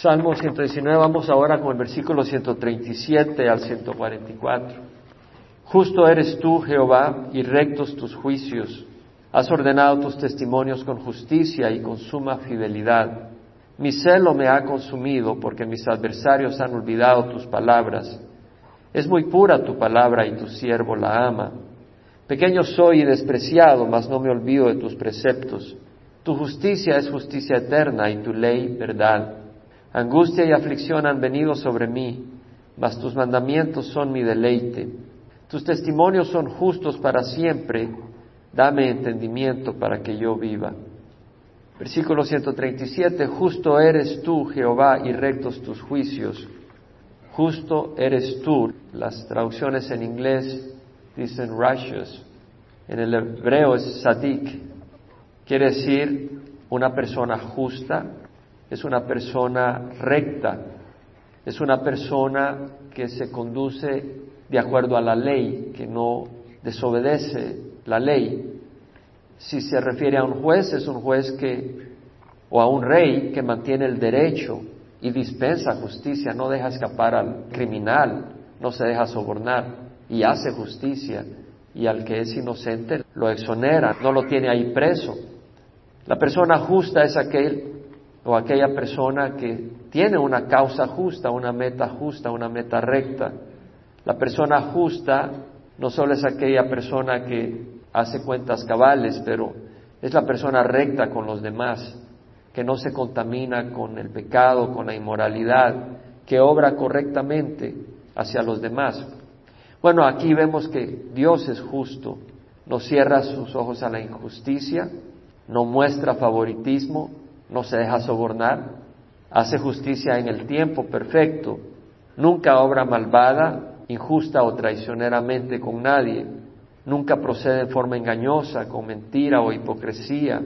Salmo 119, vamos ahora con el versículo 137 al 144. Justo eres tú, Jehová, y rectos tus juicios. Has ordenado tus testimonios con justicia y con suma fidelidad. Mi celo me ha consumido porque mis adversarios han olvidado tus palabras. Es muy pura tu palabra y tu siervo la ama. Pequeño soy y despreciado, mas no me olvido de tus preceptos. Tu justicia es justicia eterna y tu ley verdad. Angustia y aflicción han venido sobre mí, mas tus mandamientos son mi deleite. Tus testimonios son justos para siempre, dame entendimiento para que yo viva. Versículo 137, justo eres tú, Jehová, y rectos tus juicios. Justo eres tú. Las traducciones en inglés dicen righteous. En el hebreo es sadik. Quiere decir una persona justa, es una persona recta, es una persona que se conduce de acuerdo a la ley, que no desobedece la ley. Si se refiere a un juez, es un juez que, o a un rey que mantiene el derecho y dispensa justicia, no deja escapar al criminal, no se deja sobornar y hace justicia y al que es inocente lo exonera, no lo tiene ahí preso. La persona justa es aquel o aquella persona que tiene una causa justa, una meta justa, una meta recta. La persona justa no solo es aquella persona que hace cuentas cabales, pero es la persona recta con los demás, que no se contamina con el pecado, con la inmoralidad, que obra correctamente hacia los demás. Bueno, aquí vemos que Dios es justo, no cierra sus ojos a la injusticia, no muestra favoritismo, no se deja sobornar, hace justicia en el tiempo perfecto, nunca obra malvada, injusta o traicioneramente con nadie, nunca procede en forma engañosa, con mentira o hipocresía,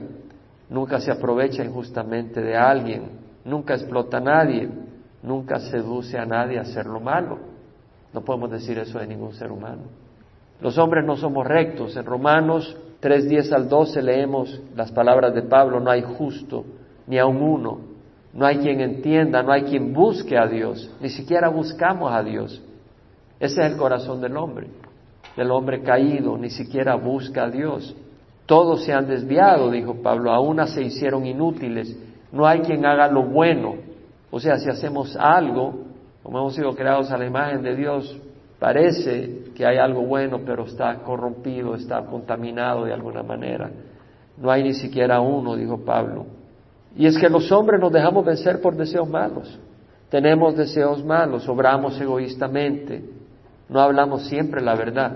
nunca se aprovecha injustamente de alguien, nunca explota a nadie, nunca seduce a nadie a hacer lo malo. No podemos decir eso de ningún ser humano. Los hombres no somos rectos. En Romanos 3, 10 al 12 leemos las palabras de Pablo, no hay justo, ni aun uno. No hay quien entienda, no hay quien busque a Dios, ni siquiera buscamos a Dios. Ese es el corazón del hombre, del hombre caído, ni siquiera busca a Dios. Todos se han desviado, dijo Pablo, aún se hicieron inútiles. No hay quien haga lo bueno. O sea, si hacemos algo, como hemos sido creados a la imagen de Dios, parece que hay algo bueno, pero está corrompido, está contaminado de alguna manera. No hay ni siquiera uno, dijo Pablo. Y es que los hombres nos dejamos vencer por deseos malos. Tenemos deseos malos, obramos egoístamente, no hablamos siempre la verdad.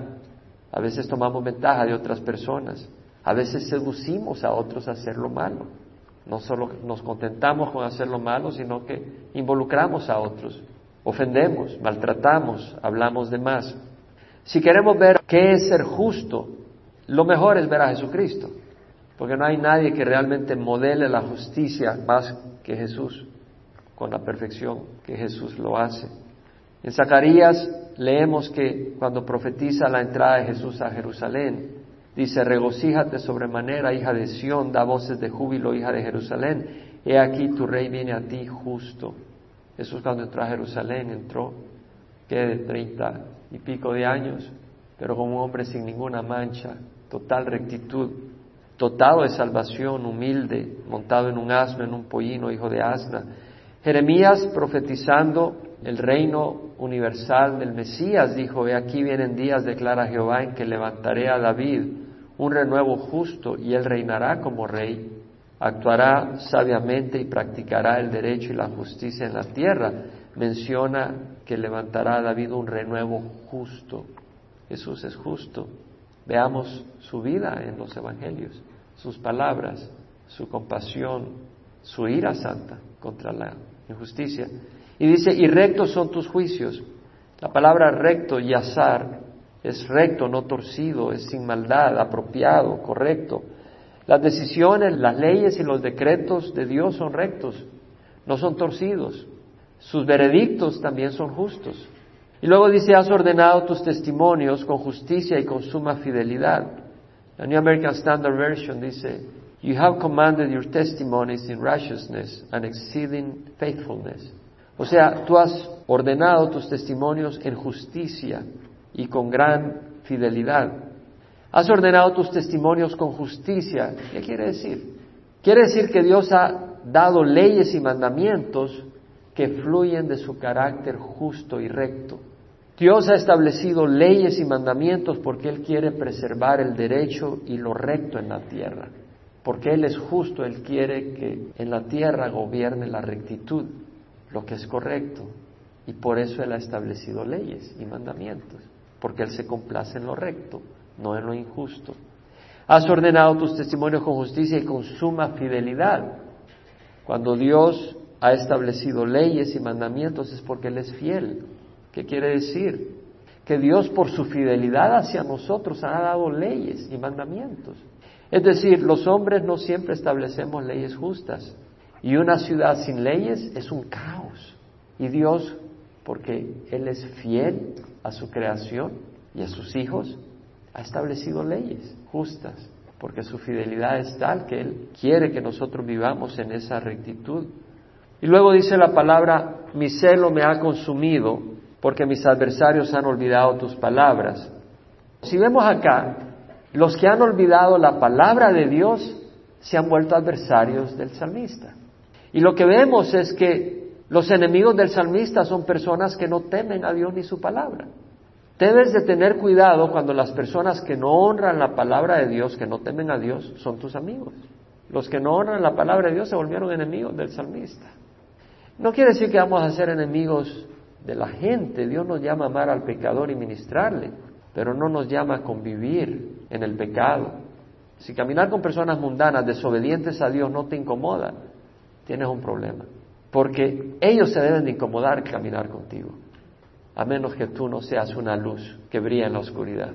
A veces tomamos ventaja de otras personas. A veces seducimos a otros a hacer lo malo. No solo nos contentamos con hacer lo malo, sino que involucramos a otros. Ofendemos, maltratamos, hablamos de más. Si queremos ver qué es ser justo, lo mejor es ver a Jesucristo porque no hay nadie que realmente modele la justicia más que Jesús, con la perfección que Jesús lo hace. En Zacarías leemos que cuando profetiza la entrada de Jesús a Jerusalén, dice, regocíjate sobremanera, hija de Sión, da voces de júbilo, hija de Jerusalén, he aquí tu rey viene a ti justo. Jesús cuando entró a Jerusalén entró, que de treinta y pico de años, pero como un hombre sin ninguna mancha, total rectitud, dotado de salvación, humilde, montado en un asno, en un pollino, hijo de asna. Jeremías, profetizando el reino universal del Mesías, dijo, he aquí vienen días, declara Jehová, en que levantaré a David un renuevo justo y él reinará como rey, actuará sabiamente y practicará el derecho y la justicia en la tierra. Menciona que levantará a David un renuevo justo. Jesús es justo. Veamos su vida en los evangelios, sus palabras, su compasión, su ira santa contra la injusticia. Y dice, y rectos son tus juicios. La palabra recto y azar es recto, no torcido, es sin maldad, apropiado, correcto. Las decisiones, las leyes y los decretos de Dios son rectos, no son torcidos. Sus veredictos también son justos. Y luego dice, has ordenado tus testimonios con justicia y con suma fidelidad. La New American Standard Version dice, You have commanded your testimonies in righteousness and exceeding faithfulness. O sea, tú has ordenado tus testimonios en justicia y con gran fidelidad. Has ordenado tus testimonios con justicia. ¿Qué quiere decir? Quiere decir que Dios ha dado leyes y mandamientos que fluyen de su carácter justo y recto. Dios ha establecido leyes y mandamientos porque Él quiere preservar el derecho y lo recto en la tierra. Porque Él es justo, Él quiere que en la tierra gobierne la rectitud, lo que es correcto. Y por eso Él ha establecido leyes y mandamientos, porque Él se complace en lo recto, no en lo injusto. Has ordenado tus testimonios con justicia y con suma fidelidad. Cuando Dios ha establecido leyes y mandamientos es porque Él es fiel. ¿Qué quiere decir? Que Dios por su fidelidad hacia nosotros ha dado leyes y mandamientos. Es decir, los hombres no siempre establecemos leyes justas y una ciudad sin leyes es un caos. Y Dios, porque Él es fiel a su creación y a sus hijos, ha establecido leyes justas, porque su fidelidad es tal que Él quiere que nosotros vivamos en esa rectitud. Y luego dice la palabra, mi celo me ha consumido porque mis adversarios han olvidado tus palabras. Si vemos acá, los que han olvidado la palabra de Dios se han vuelto adversarios del salmista. Y lo que vemos es que los enemigos del salmista son personas que no temen a Dios ni su palabra. Debes de tener cuidado cuando las personas que no honran la palabra de Dios, que no temen a Dios, son tus amigos. Los que no honran la palabra de Dios se volvieron enemigos del salmista. No quiere decir que vamos a ser enemigos de la gente. Dios nos llama a amar al pecador y ministrarle, pero no nos llama a convivir en el pecado. Si caminar con personas mundanas, desobedientes a Dios, no te incomoda, tienes un problema. Porque ellos se deben de incomodar caminar contigo, a menos que tú no seas una luz que brilla en la oscuridad.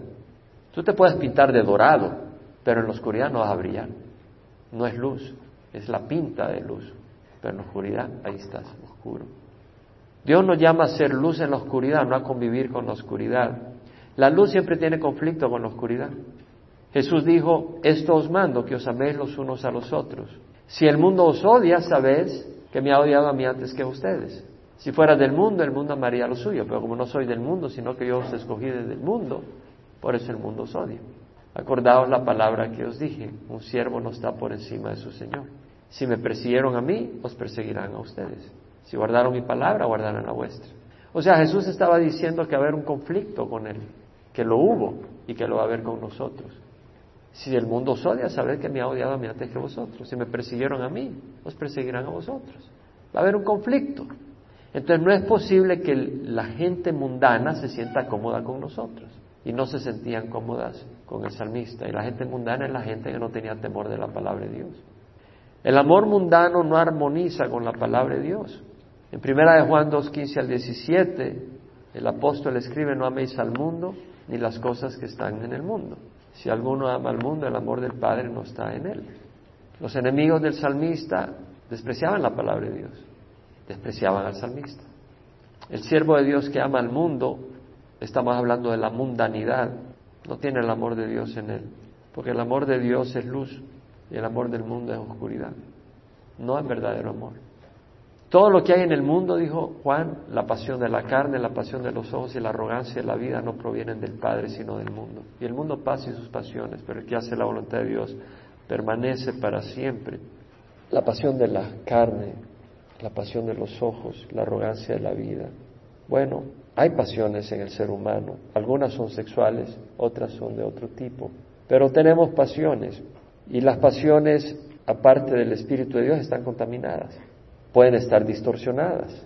Tú te puedes pintar de dorado, pero en la oscuridad no vas a brillar. No es luz, es la pinta de luz. Pero en la oscuridad, ahí estás, oscuro. Dios nos llama a ser luz en la oscuridad, no a convivir con la oscuridad. La luz siempre tiene conflicto con la oscuridad. Jesús dijo, esto os mando, que os améis los unos a los otros. Si el mundo os odia, sabéis que me ha odiado a mí antes que a ustedes. Si fuera del mundo, el mundo amaría lo suyo, pero como no soy del mundo, sino que yo os escogí desde el mundo, por eso el mundo os odia. Acordaos la palabra que os dije, un siervo no está por encima de su Señor. Si me persiguieron a mí, os perseguirán a ustedes. Si guardaron mi palabra, guardarán la vuestra. O sea, Jesús estaba diciendo que va a haber un conflicto con él, que lo hubo y que lo va a haber con nosotros. Si el mundo os odia, saber que me ha odiado a mí antes que vosotros. Si me persiguieron a mí, os perseguirán a vosotros. Va a haber un conflicto. Entonces no es posible que la gente mundana se sienta cómoda con nosotros. Y no se sentían cómodas con el salmista. Y la gente mundana es la gente que no tenía temor de la palabra de Dios. El amor mundano no armoniza con la palabra de Dios. En primera de Juan 2, 15 al 17, el apóstol escribe, no améis al mundo ni las cosas que están en el mundo. Si alguno ama al mundo, el amor del Padre no está en él. Los enemigos del salmista despreciaban la palabra de Dios, despreciaban al salmista. El siervo de Dios que ama al mundo, estamos hablando de la mundanidad, no tiene el amor de Dios en él, porque el amor de Dios es luz el amor del mundo es oscuridad. No es verdadero amor. Todo lo que hay en el mundo, dijo Juan, la pasión de la carne, la pasión de los ojos y la arrogancia de la vida no provienen del Padre, sino del mundo. Y el mundo pasa y sus pasiones, pero el que hace la voluntad de Dios permanece para siempre. La pasión de la carne, la pasión de los ojos, la arrogancia de la vida. Bueno, hay pasiones en el ser humano. Algunas son sexuales, otras son de otro tipo. Pero tenemos pasiones. Y las pasiones, aparte del Espíritu de Dios, están contaminadas pueden estar distorsionadas.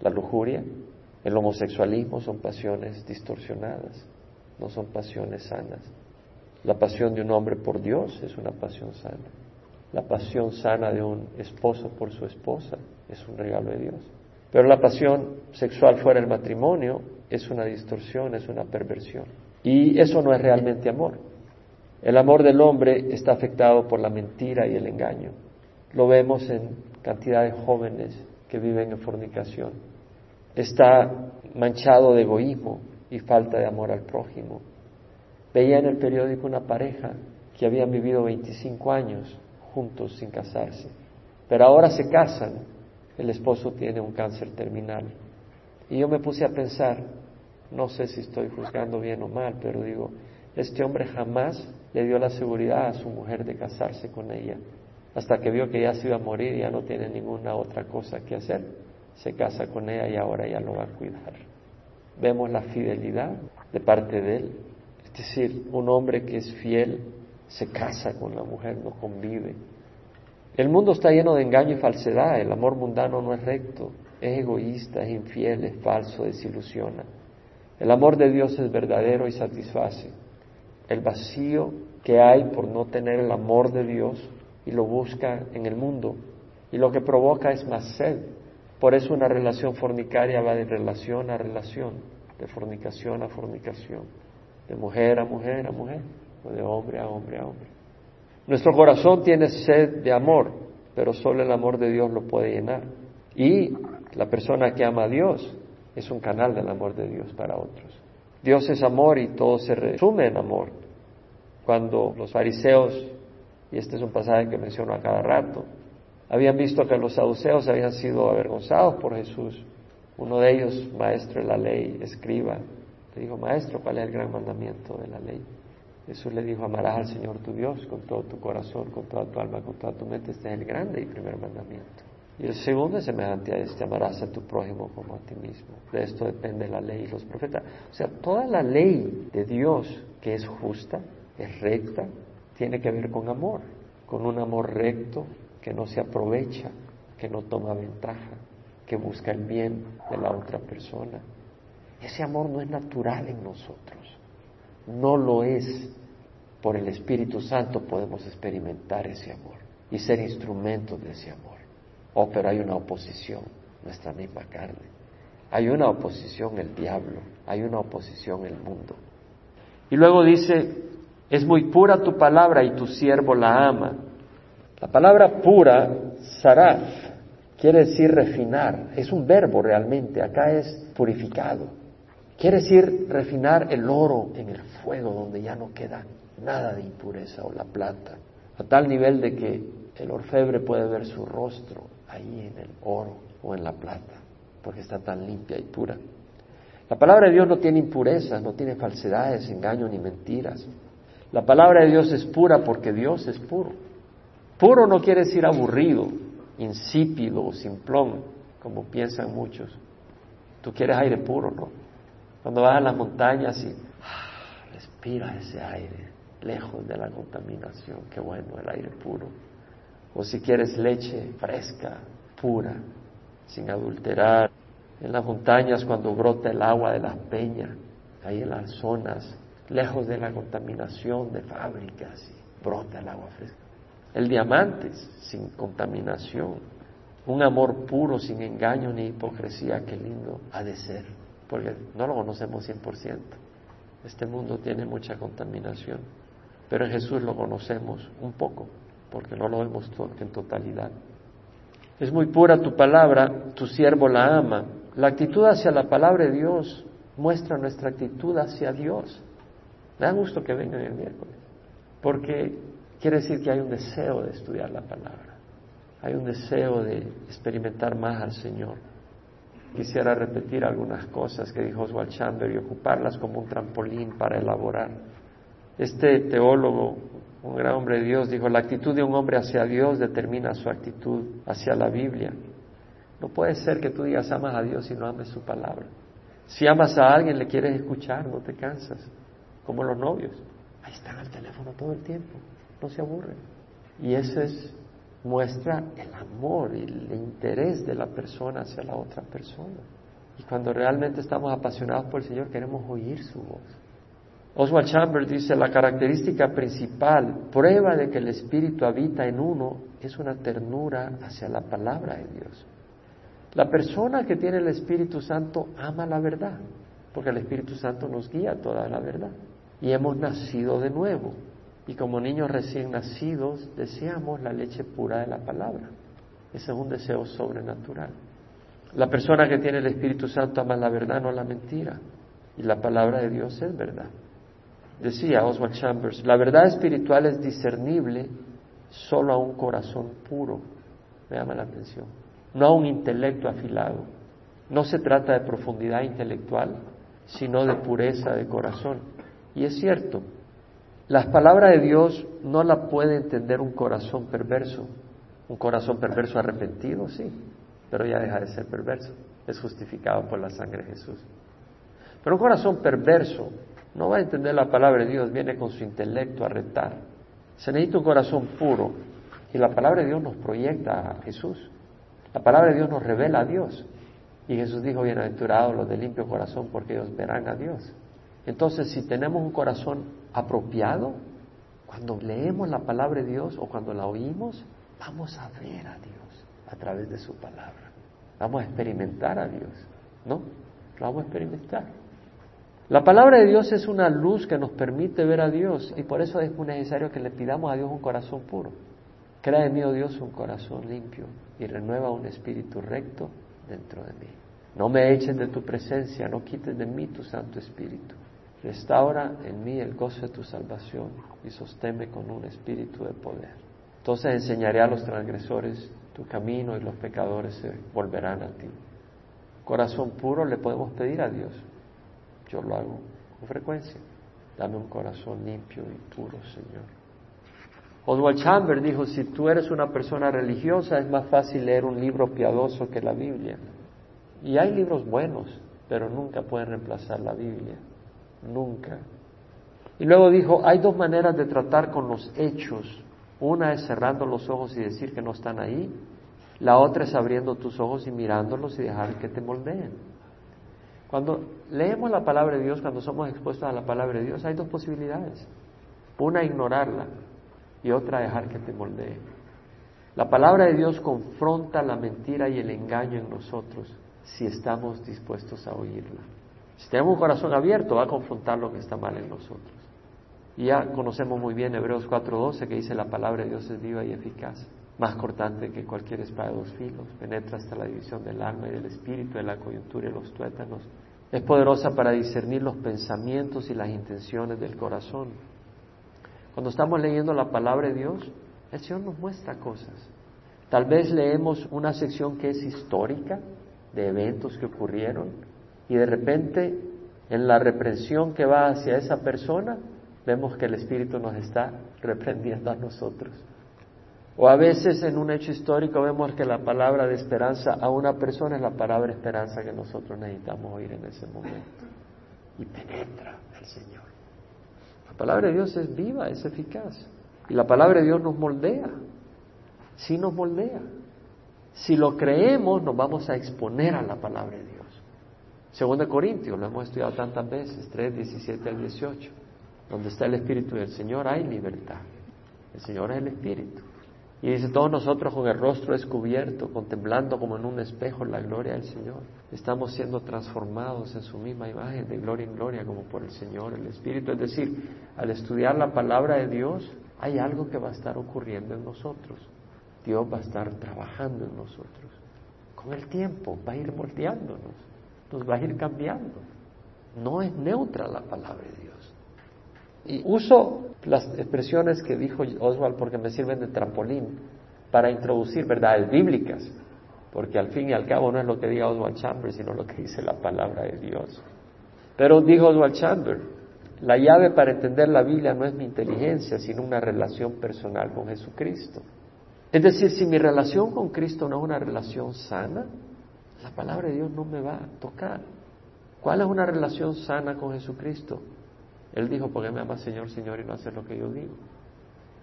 La lujuria, el homosexualismo son pasiones distorsionadas, no son pasiones sanas. La pasión de un hombre por Dios es una pasión sana. La pasión sana de un esposo por su esposa es un regalo de Dios. Pero la pasión sexual fuera del matrimonio es una distorsión, es una perversión. Y eso no es realmente amor. El amor del hombre está afectado por la mentira y el engaño. Lo vemos en cantidad de jóvenes que viven en fornicación. Está manchado de egoísmo y falta de amor al prójimo. Veía en el periódico una pareja que habían vivido 25 años juntos sin casarse. Pero ahora se casan, el esposo tiene un cáncer terminal. Y yo me puse a pensar, no sé si estoy juzgando bien o mal, pero digo, este hombre jamás le dio la seguridad a su mujer de casarse con ella, hasta que vio que ya se iba a morir y ya no tiene ninguna otra cosa que hacer. Se casa con ella y ahora ya lo va a cuidar. Vemos la fidelidad de parte de él. Es decir, un hombre que es fiel se casa con la mujer, no convive. El mundo está lleno de engaño y falsedad. El amor mundano no es recto, es egoísta, es infiel, es falso, desilusiona. El amor de Dios es verdadero y satisface. El vacío que hay por no tener el amor de Dios y lo busca en el mundo y lo que provoca es más sed. Por eso una relación fornicaria va de relación a relación, de fornicación a fornicación, de mujer a mujer a mujer, o de hombre a hombre a hombre. Nuestro corazón tiene sed de amor, pero solo el amor de Dios lo puede llenar. Y la persona que ama a Dios es un canal del amor de Dios para otros. Dios es amor y todo se resume en amor. Cuando los fariseos, y este es un pasaje que menciono a cada rato, habían visto que los saduceos habían sido avergonzados por Jesús, uno de ellos, maestro de la ley, escriba, le dijo, maestro, ¿cuál es el gran mandamiento de la ley? Jesús le dijo, amarás al Señor tu Dios con todo tu corazón, con toda tu alma, con toda tu mente. Este es el grande y primer mandamiento. Y el segundo es semejante a este, amarás a tu prójimo como a ti mismo. De esto depende la ley y los profetas. O sea, toda la ley de Dios que es justa, es recta, tiene que ver con amor, con un amor recto que no se aprovecha, que no toma ventaja, que busca el bien de la otra persona. Ese amor no es natural en nosotros, no lo es. Por el Espíritu Santo podemos experimentar ese amor y ser instrumentos de ese amor. Oh, pero hay una oposición, nuestra misma carne. Hay una oposición el diablo, hay una oposición el mundo. Y luego dice, es muy pura tu palabra y tu siervo la ama. La palabra pura, saraf, quiere decir refinar, es un verbo realmente, acá es purificado. Quiere decir refinar el oro en el fuego donde ya no queda nada de impureza o la plata, a tal nivel de que el orfebre puede ver su rostro ahí en el oro o en la plata, porque está tan limpia y pura. La palabra de Dios no tiene impurezas, no tiene falsedades, engaños ni mentiras. La palabra de Dios es pura porque Dios es puro. Puro no quiere decir aburrido, insípido o simplón, como piensan muchos. Tú quieres aire puro, ¿no? Cuando vas a las montañas y ah, respira ese aire, lejos de la contaminación, qué bueno el aire puro o si quieres leche fresca, pura, sin adulterar. En las montañas cuando brota el agua de las peñas, ahí en las zonas, lejos de la contaminación de fábricas, y brota el agua fresca. El diamante sin contaminación, un amor puro, sin engaño ni hipocresía, qué lindo ha de ser, porque no lo conocemos 100%. Este mundo tiene mucha contaminación, pero en Jesús lo conocemos un poco porque no lo vemos en totalidad. Es muy pura tu palabra, tu siervo la ama. La actitud hacia la palabra de Dios muestra nuestra actitud hacia Dios. Me da gusto que vengan el miércoles, porque quiere decir que hay un deseo de estudiar la palabra, hay un deseo de experimentar más al Señor. Quisiera repetir algunas cosas que dijo Oswald Chamber y ocuparlas como un trampolín para elaborar. Este teólogo un gran hombre de Dios, dijo, la actitud de un hombre hacia Dios determina su actitud hacia la Biblia. No puede ser que tú digas amas a Dios y no ames su palabra. Si amas a alguien, le quieres escuchar, no te cansas, como los novios. Ahí están al teléfono todo el tiempo, no se aburren. Y eso es, muestra el amor y el interés de la persona hacia la otra persona. Y cuando realmente estamos apasionados por el Señor, queremos oír su voz. Oswald Chambers dice, la característica principal, prueba de que el Espíritu habita en uno, es una ternura hacia la palabra de Dios. La persona que tiene el Espíritu Santo ama la verdad, porque el Espíritu Santo nos guía toda la verdad. Y hemos nacido de nuevo. Y como niños recién nacidos, deseamos la leche pura de la palabra. Ese es un deseo sobrenatural. La persona que tiene el Espíritu Santo ama la verdad, no la mentira. Y la palabra de Dios es verdad. Decía Oswald Chambers, la verdad espiritual es discernible solo a un corazón puro. Me llama la atención. No a un intelecto afilado. No se trata de profundidad intelectual, sino de pureza de corazón. Y es cierto, las palabras de Dios no la puede entender un corazón perverso. Un corazón perverso arrepentido, sí, pero ya deja de ser perverso. Es justificado por la sangre de Jesús. Pero un corazón perverso no va a entender la palabra de Dios, viene con su intelecto a retar. Se necesita un corazón puro y la palabra de Dios nos proyecta a Jesús. La palabra de Dios nos revela a Dios. Y Jesús dijo, bienaventurados los de limpio corazón porque ellos verán a Dios. Entonces, si tenemos un corazón apropiado, cuando leemos la palabra de Dios o cuando la oímos, vamos a ver a Dios a través de su palabra. Vamos a experimentar a Dios, ¿no? Lo vamos a experimentar. La palabra de Dios es una luz que nos permite ver a Dios y por eso es necesario que le pidamos a Dios un corazón puro. Crea en mí, oh Dios, un corazón limpio y renueva un espíritu recto dentro de mí. No me echen de tu presencia, no quites de mí tu Santo Espíritu. Restaura en mí el gozo de tu salvación y sosténme con un espíritu de poder. Entonces enseñaré a los transgresores tu camino y los pecadores se volverán a ti. Corazón puro le podemos pedir a Dios. Yo lo hago con frecuencia. Dame un corazón limpio y puro, Señor. Oswald Chamber dijo, si tú eres una persona religiosa es más fácil leer un libro piadoso que la Biblia. Y hay libros buenos, pero nunca pueden reemplazar la Biblia. Nunca. Y luego dijo, hay dos maneras de tratar con los hechos. Una es cerrando los ojos y decir que no están ahí. La otra es abriendo tus ojos y mirándolos y dejar que te moldeen. Cuando leemos la palabra de Dios, cuando somos expuestos a la palabra de Dios, hay dos posibilidades. Una, ignorarla y otra, dejar que te moldee. La palabra de Dios confronta la mentira y el engaño en nosotros si estamos dispuestos a oírla. Si tenemos un corazón abierto, va a confrontar lo que está mal en nosotros. Y ya conocemos muy bien Hebreos 4:12 que dice la palabra de Dios es viva y eficaz, más cortante que cualquier espada de dos filos, penetra hasta la división del alma y del espíritu, de la coyuntura y los tuétanos, es poderosa para discernir los pensamientos y las intenciones del corazón. Cuando estamos leyendo la palabra de Dios, el Señor nos muestra cosas. Tal vez leemos una sección que es histórica, de eventos que ocurrieron, y de repente en la reprensión que va hacia esa persona, vemos que el Espíritu nos está reprendiendo a nosotros. O a veces en un hecho histórico vemos que la palabra de esperanza a una persona es la palabra esperanza que nosotros necesitamos oír en ese momento. Y penetra el Señor. La palabra de Dios es viva, es eficaz. Y la palabra de Dios nos moldea. Sí nos moldea. Si lo creemos, nos vamos a exponer a la palabra de Dios. Segundo Corintios, lo hemos estudiado tantas veces, 3, 17 al 18. Donde está el Espíritu del Señor hay libertad. El Señor es el Espíritu. Y dice, todos nosotros con el rostro descubierto, contemplando como en un espejo la gloria del Señor, estamos siendo transformados en su misma imagen, de gloria en gloria, como por el Señor, el Espíritu. Es decir, al estudiar la palabra de Dios, hay algo que va a estar ocurriendo en nosotros. Dios va a estar trabajando en nosotros. Con el tiempo va a ir moldeándonos, nos va a ir cambiando. No es neutra la palabra de Dios. Y uso las expresiones que dijo Oswald porque me sirven de trampolín para introducir verdades bíblicas, porque al fin y al cabo no es lo que diga Oswald Chambers, sino lo que dice la palabra de Dios. Pero dijo Oswald Chambers, la llave para entender la Biblia no es mi inteligencia, sino una relación personal con Jesucristo. Es decir, si mi relación con Cristo no es una relación sana, la palabra de Dios no me va a tocar. ¿Cuál es una relación sana con Jesucristo? Él dijo, ¿por qué me ama Señor, Señor y no hace lo que yo digo?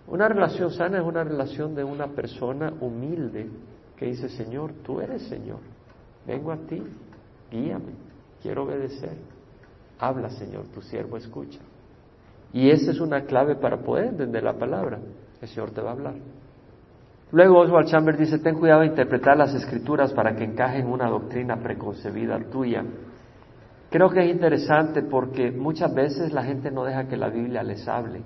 Una relación sana es una relación de una persona humilde que dice, Señor, tú eres Señor, vengo a ti, guíame, quiero obedecer. Habla, Señor, tu siervo escucha. Y esa es una clave para poder entender la palabra. El Señor te va a hablar. Luego Oswald Chambers dice, ten cuidado de interpretar las escrituras para que encajen una doctrina preconcebida tuya Creo que es interesante porque muchas veces la gente no deja que la Biblia les hable.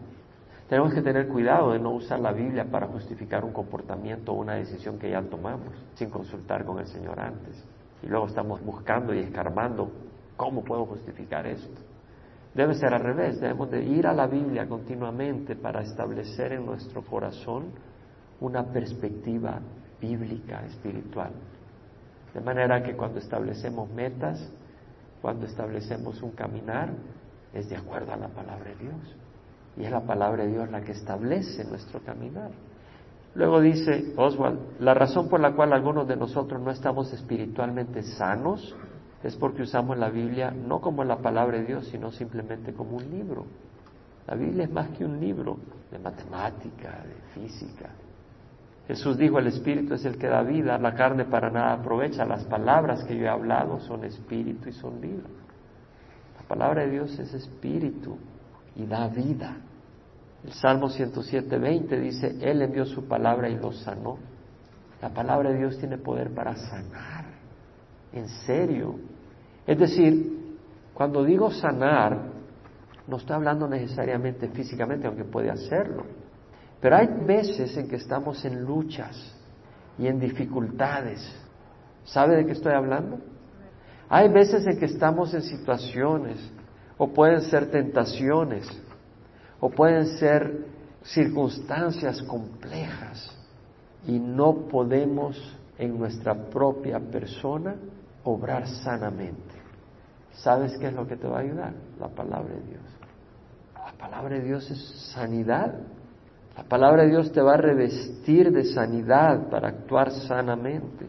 Tenemos que tener cuidado de no usar la Biblia para justificar un comportamiento o una decisión que ya tomamos sin consultar con el Señor antes. Y luego estamos buscando y escarbando cómo puedo justificar esto. Debe ser al revés, debemos de ir a la Biblia continuamente para establecer en nuestro corazón una perspectiva bíblica, espiritual. De manera que cuando establecemos metas, cuando establecemos un caminar, es de acuerdo a la palabra de Dios. Y es la palabra de Dios la que establece nuestro caminar. Luego dice Oswald, la razón por la cual algunos de nosotros no estamos espiritualmente sanos es porque usamos la Biblia no como la palabra de Dios, sino simplemente como un libro. La Biblia es más que un libro de matemática, de física. Jesús dijo, el Espíritu es el que da vida, la carne para nada aprovecha. Las palabras que yo he hablado son espíritu y son vida. La palabra de Dios es espíritu y da vida. El Salmo 107.20 dice, Él envió su palabra y lo sanó. La palabra de Dios tiene poder para sanar. En serio. Es decir, cuando digo sanar, no estoy hablando necesariamente físicamente, aunque puede hacerlo. Pero hay veces en que estamos en luchas y en dificultades. ¿Sabe de qué estoy hablando? Hay veces en que estamos en situaciones, o pueden ser tentaciones, o pueden ser circunstancias complejas, y no podemos en nuestra propia persona obrar sanamente. ¿Sabes qué es lo que te va a ayudar? La palabra de Dios. La palabra de Dios es sanidad. La palabra de Dios te va a revestir de sanidad para actuar sanamente.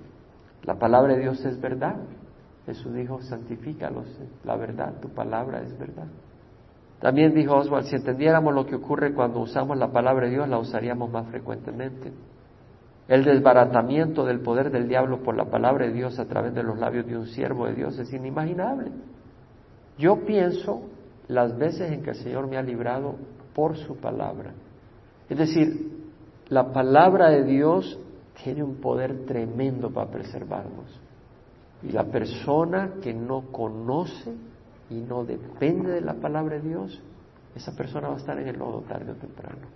La palabra de Dios es verdad. Jesús dijo, santifícalos, la verdad, tu palabra es verdad. También dijo Oswald, si entendiéramos lo que ocurre cuando usamos la palabra de Dios, la usaríamos más frecuentemente. El desbaratamiento del poder del diablo por la palabra de Dios a través de los labios de un siervo de Dios es inimaginable. Yo pienso las veces en que el Señor me ha librado por su palabra. Es decir, la palabra de Dios tiene un poder tremendo para preservarnos. Y la persona que no conoce y no depende de la palabra de Dios, esa persona va a estar en el lodo tarde o temprano.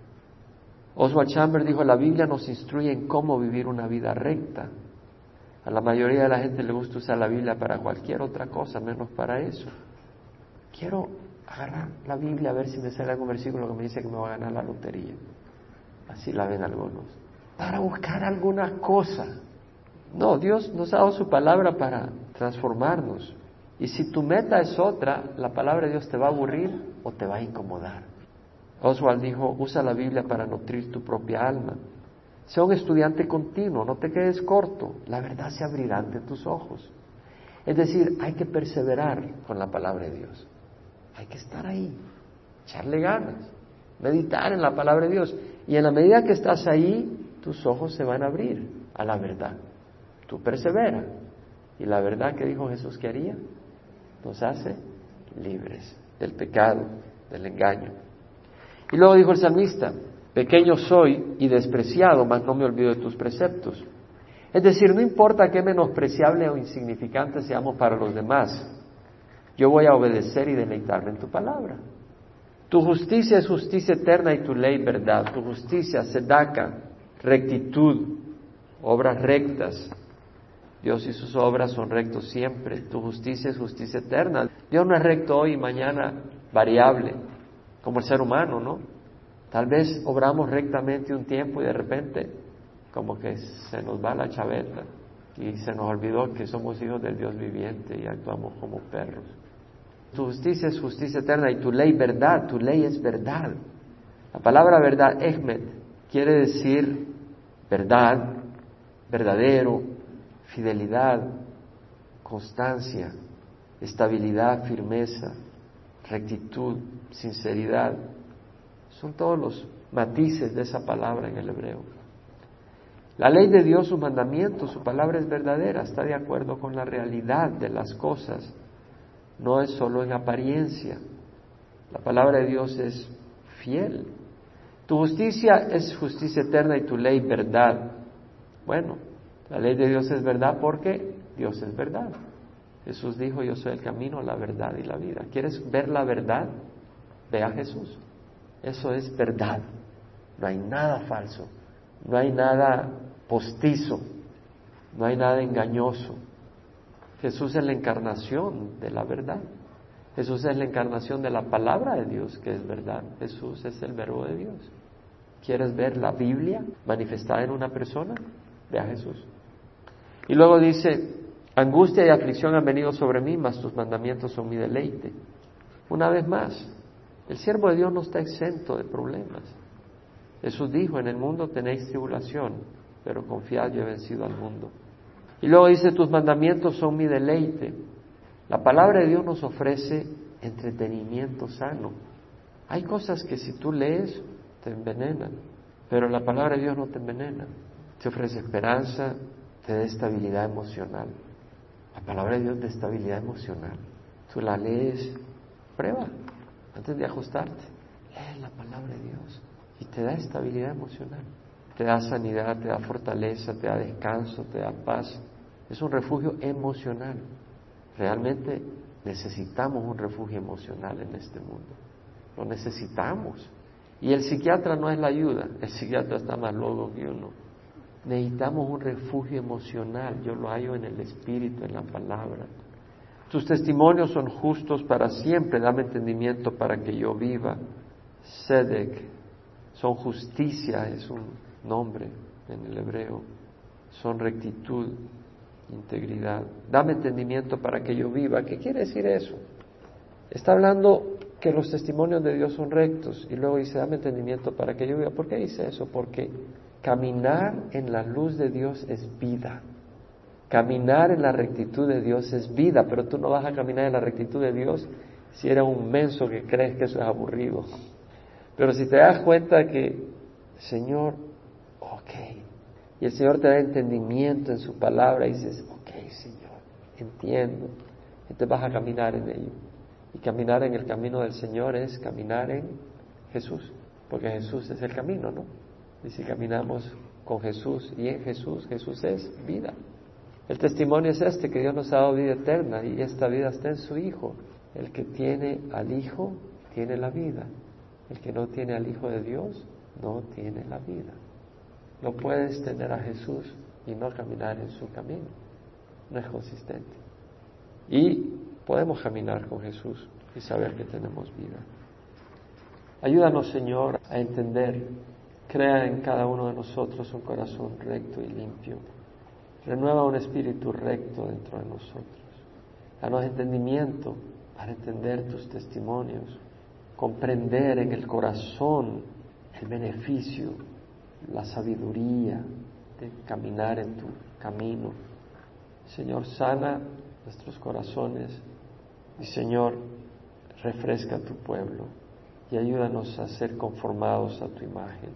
Oswald Chamber dijo, la Biblia nos instruye en cómo vivir una vida recta. A la mayoría de la gente le gusta usar la Biblia para cualquier otra cosa, menos para eso. Quiero agarrar la Biblia a ver si me sale algún versículo que me dice que me va a ganar la lotería. Así la ven algunos. Para buscar alguna cosa. No, Dios nos ha dado su palabra para transformarnos. Y si tu meta es otra, la palabra de Dios te va a aburrir o te va a incomodar. Oswald dijo, usa la Biblia para nutrir tu propia alma. Sea un estudiante continuo, no te quedes corto, la verdad se abrirá ante tus ojos. Es decir, hay que perseverar con la palabra de Dios. Hay que estar ahí, echarle ganas, meditar en la palabra de Dios. Y en la medida que estás ahí, tus ojos se van a abrir a la verdad. Tú persevera. Y la verdad que dijo Jesús que haría, nos hace libres del pecado, del engaño. Y luego dijo el salmista, pequeño soy y despreciado, mas no me olvido de tus preceptos. Es decir, no importa qué menospreciable o insignificante seamos para los demás, yo voy a obedecer y deleitarme en tu palabra. Tu justicia es justicia eterna y tu ley verdad. Tu justicia, sedaca, rectitud, obras rectas. Dios y sus obras son rectos siempre. Tu justicia es justicia eterna. Dios no es recto hoy y mañana variable, como el ser humano, ¿no? Tal vez obramos rectamente un tiempo y de repente como que se nos va la chaveta y se nos olvidó que somos hijos del Dios viviente y actuamos como perros. Tu justicia es justicia eterna y tu ley verdad, tu ley es verdad. La palabra verdad, Ehmed, quiere decir verdad, verdadero, fidelidad, constancia, estabilidad, firmeza, rectitud, sinceridad. Son todos los matices de esa palabra en el hebreo. La ley de Dios, su mandamiento, su palabra es verdadera, está de acuerdo con la realidad de las cosas no es solo en apariencia. La palabra de Dios es fiel. Tu justicia es justicia eterna y tu ley verdad. Bueno, la ley de Dios es verdad porque Dios es verdad. Jesús dijo, yo soy el camino, la verdad y la vida. ¿Quieres ver la verdad? Ve a Jesús. Eso es verdad. No hay nada falso, no hay nada postizo, no hay nada engañoso. Jesús es la encarnación de la verdad. Jesús es la encarnación de la palabra de Dios, que es verdad. Jesús es el verbo de Dios. ¿Quieres ver la Biblia manifestada en una persona? Ve a Jesús. Y luego dice, angustia y aflicción han venido sobre mí, mas tus mandamientos son mi deleite. Una vez más, el siervo de Dios no está exento de problemas. Jesús dijo, en el mundo tenéis tribulación, pero confiad, yo he vencido al mundo. Y luego dice, tus mandamientos son mi deleite. La palabra de Dios nos ofrece entretenimiento sano. Hay cosas que si tú lees te envenenan, pero la palabra de Dios no te envenena. Te ofrece esperanza, te da estabilidad emocional. La palabra de Dios da estabilidad emocional. Tú la lees, prueba antes de ajustarte. Lee la palabra de Dios y te da estabilidad emocional. Te da sanidad, te da fortaleza, te da descanso, te da paz. Es un refugio emocional. Realmente necesitamos un refugio emocional en este mundo. Lo necesitamos. Y el psiquiatra no es la ayuda, el psiquiatra está más loco que uno. Necesitamos un refugio emocional, yo lo hallo en el Espíritu, en la palabra. Tus testimonios son justos para siempre, dame entendimiento para que yo viva. Sedek, son justicia, es un nombre en el hebreo, son rectitud, integridad. Dame entendimiento para que yo viva. ¿Qué quiere decir eso? Está hablando que los testimonios de Dios son rectos y luego dice, dame entendimiento para que yo viva. ¿Por qué dice eso? Porque caminar en la luz de Dios es vida. Caminar en la rectitud de Dios es vida, pero tú no vas a caminar en la rectitud de Dios si eres un menso que crees que eso es aburrido. Pero si te das cuenta que, Señor, ok, y el Señor te da entendimiento en su palabra y dices, ok, Señor, entiendo, entonces vas a caminar en ello. Y caminar en el camino del Señor es caminar en Jesús, porque Jesús es el camino, ¿no? Y si caminamos con Jesús y en Jesús, Jesús es vida. El testimonio es este, que Dios nos ha dado vida eterna y esta vida está en su Hijo. El que tiene al Hijo tiene la vida. El que no tiene al Hijo de Dios no tiene la vida. No puedes tener a Jesús y no caminar en su camino. No es consistente. Y podemos caminar con Jesús y saber que tenemos vida. Ayúdanos, Señor, a entender. Crea en cada uno de nosotros un corazón recto y limpio Renueva un espíritu recto dentro de nosotros. Danos entendimiento para entender tus testimonios, comprender en el corazón el beneficio, la sabiduría de caminar en tu camino. Señor, sana nuestros corazones y Señor, refresca tu pueblo y ayúdanos a ser conformados a tu imagen.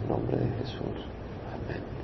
En nombre de Jesús. Amén.